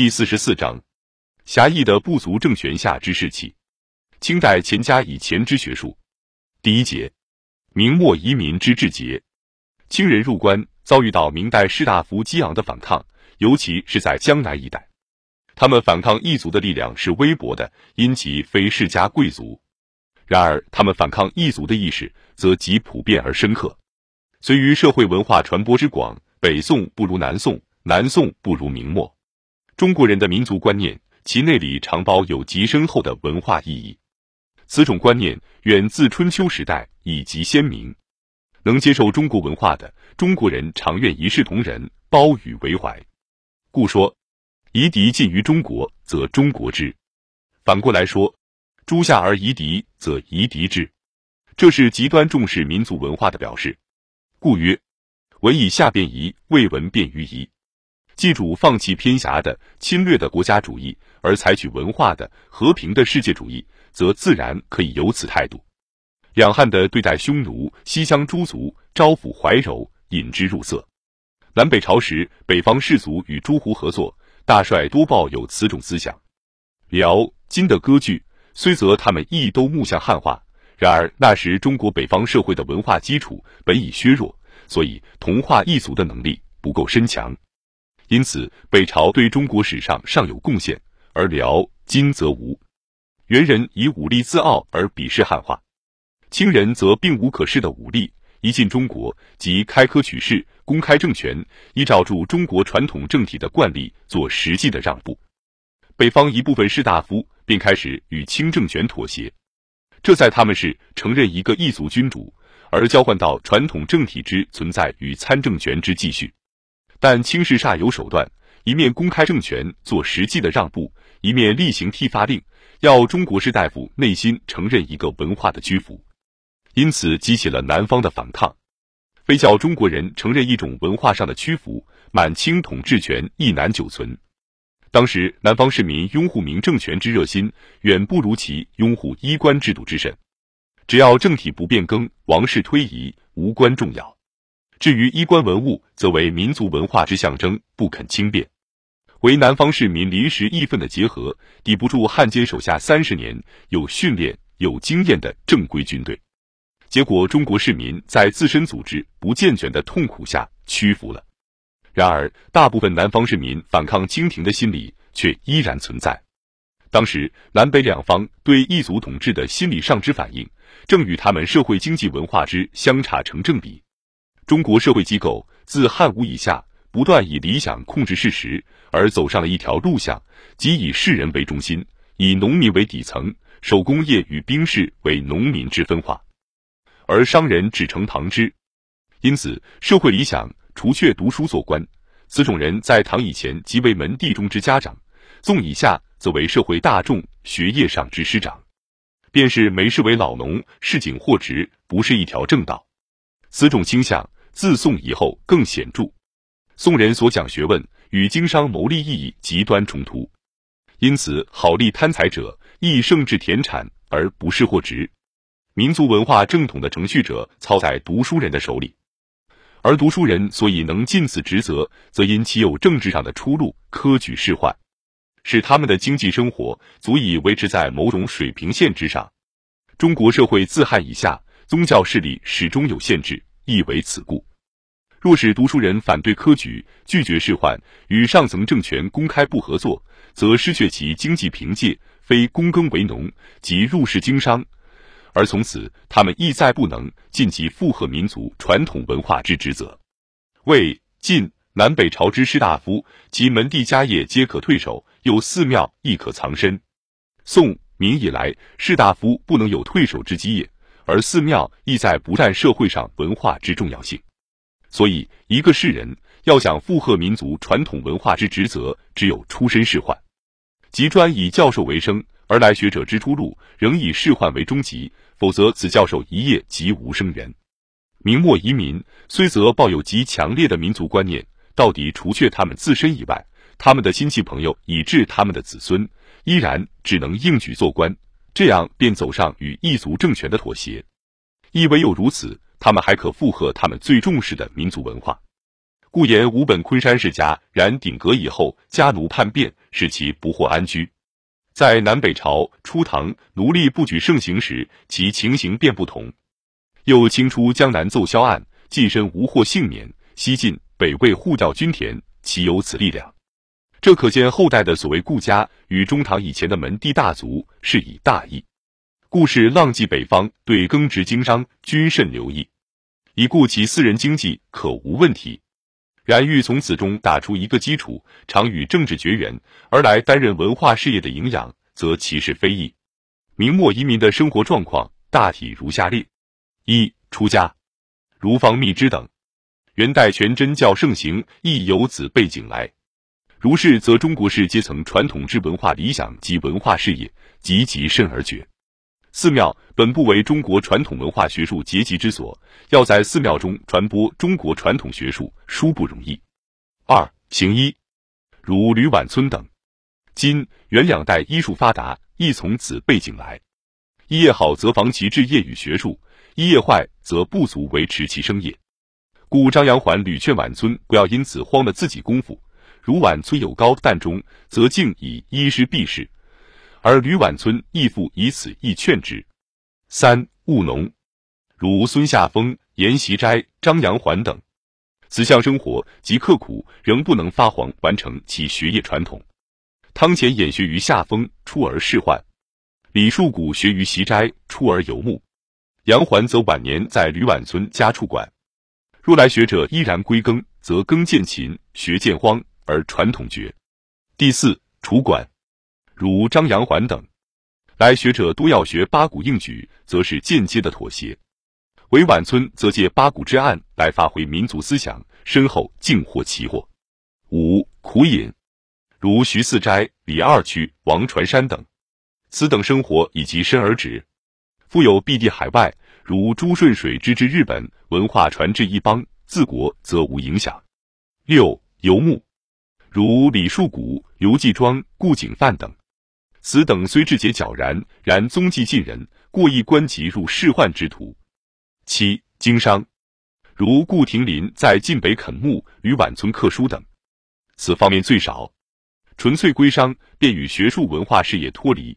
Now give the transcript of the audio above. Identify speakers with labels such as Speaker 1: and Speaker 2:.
Speaker 1: 第四十四章：狭义的部族政权下之士气。清代钱家以前之学术。第一节：明末移民之志节。清人入关遭遇到明代士大夫激昂的反抗，尤其是在江南一带。他们反抗异族的力量是微薄的，因其非世家贵族。然而，他们反抗异族的意识则极普遍而深刻。随于社会文化传播之广，北宋不如南宋，南宋不如明末。中国人的民族观念，其内里常包有极深厚的文化意义。此种观念远自春秋时代，以极鲜明。能接受中国文化的中国人，常愿一视同仁，包与为怀。故说，夷狄近于中国，则中国之；反过来说，诸夏而夷狄，则夷狄之。这是极端重视民族文化的表示。故曰：文以下变夷，未闻变于夷。记住放弃偏狭的侵略的国家主义，而采取文化的和平的世界主义，则自然可以有此态度。两汉的对待匈奴、西羌诸族，招抚怀柔，引之入色。南北朝时，北方士族与诸胡合作，大帅多抱有此种思想。辽、金的割据，虽则他们亦都目向汉化，然而那时中国北方社会的文化基础本已削弱，所以同化异族的能力不够深强。因此，北朝对中国史上尚有贡献，而辽、金则无。元人以武力自傲而鄙视汉化，清人则并无可恃的武力，一进中国即开科取士，公开政权，依照住中国传统政体的惯例做实际的让步。北方一部分士大夫便开始与清政权妥协，这在他们是承认一个异族君主，而交换到传统政体之存在与参政权之继续。但清士煞有手段，一面公开政权做实际的让步，一面例行剃发令，要中国士大夫内心承认一个文化的屈服，因此激起了南方的反抗。非叫中国人承认一种文化上的屈服，满清统治权亦难久存。当时南方市民拥护明政权之热心，远不如其拥护衣冠制度之甚。只要政体不变更，王室推移，无关重要。至于衣冠文物，则为民族文化之象征，不肯轻变。为南方市民临时义愤的结合，抵不住汉奸手下三十年有训练、有经验的正规军队。结果，中国市民在自身组织不健全的痛苦下屈服了。然而，大部分南方市民反抗清廷的心理却依然存在。当时，南北两方对异族统治的心理上之反应，正与他们社会经济文化之相差成正比。中国社会机构自汉武以下，不断以理想控制事实，而走上了一条路向，即以士人为中心，以农民为底层，手工业与兵士为农民之分化，而商人只成旁支。因此，社会理想除却读书做官，此种人在唐以前即为门第中之家长，宋以下则为社会大众学业上之师长，便是没事为老农，市井货值，不是一条正道。此种倾向。自宋以后更显著，宋人所讲学问与经商谋利意义极端冲突，因此好利贪财者亦胜至田产而不是货值。民族文化正统的程序者操在读书人的手里，而读书人所以能尽此职责，则因其有政治上的出路，科举仕宦，使他们的经济生活足以维持在某种水平线之上。中国社会自汉以下，宗教势力始终有限制。亦为此故。若是读书人反对科举，拒绝仕宦，与上层政权公开不合作，则失去其经济凭借，非躬耕为农，即入世经商。而从此，他们亦再不能尽其附和民族传统文化之职责。魏晋南北朝之士大夫，其门第家业皆可退守，有寺庙亦可藏身。宋明以来，士大夫不能有退守之机业。而寺庙亦在不占社会上文化之重要性，所以一个士人要想附和民族传统文化之职责，只有出身仕宦，即专以教授为生，而来学者之出路仍以仕宦为终极，否则此教授一业即无生源。明末移民虽则抱有极强烈的民族观念，到底除却他们自身以外，他们的亲戚朋友以致他们的子孙，依然只能应举做官。这样便走上与异族政权的妥协，亦唯有如此，他们还可附和他们最重视的民族文化。故言吴本昆山世家，然鼎革以后，家奴叛变，使其不获安居。在南北朝初唐奴隶不举盛行时，其情形便不同。又清初江南奏销案，近身无获幸免，西晋北魏互调均田，岂有此力量？这可见后代的所谓顾家与中唐以前的门第大族是以大义。故事浪迹北方，对耕植经商均甚留意，以顾其私人经济可无问题。然欲从此中打出一个基础，常与政治绝缘，而来担任文化事业的营养，则其事非易。明末移民的生活状况大体如下列：一、出家，如方密之等。元代全真教盛行，亦由此背景来。如是，则中国式阶层传统之文化理想及文化事业，急急甚而绝。寺庙本不为中国传统文化学术结集之所，要在寺庙中传播中国传统学术，殊不容易。二行医，如吕婉村等，今元两代医术发达，亦从此背景来。医业好，则防其治业与学术；医业坏，则不足维持其生业。故张杨环屡劝婉村不要因此荒了自己功夫。如宛村有高旦中，则敬以医师避世，而吕宛村亦复以此亦劝之。三务农，如孙夏风、阎锡斋、张杨环等，此项生活极刻苦，仍不能发黄完成其学业传统。汤乾演学于夏风，出而仕宦；李树谷学于习斋，出而游牧。杨环则晚年在吕宛村家处馆。若来学者依然归耕，则耕渐勤，学渐荒。而传统绝。第四，楚管，如张杨环等，来学者多要学八股应举，则是间接的妥协。韦婉村则借八股之案来发挥民族思想，身后竟获奇获。五苦饮，如徐四斋、李二曲、王传山等，此等生活以及身而止。复有避地海外，如朱顺水之至日本，文化传至一邦，自国则无影响。六游牧。如李树谷、刘继庄、顾景范等，此等虽志节皎然，然踪迹近人，过意观其入仕宦之途。七经商，如顾亭林在晋北垦牧，与宛村刻书等，此方面最少。纯粹归商，便与学术文化事业脱离。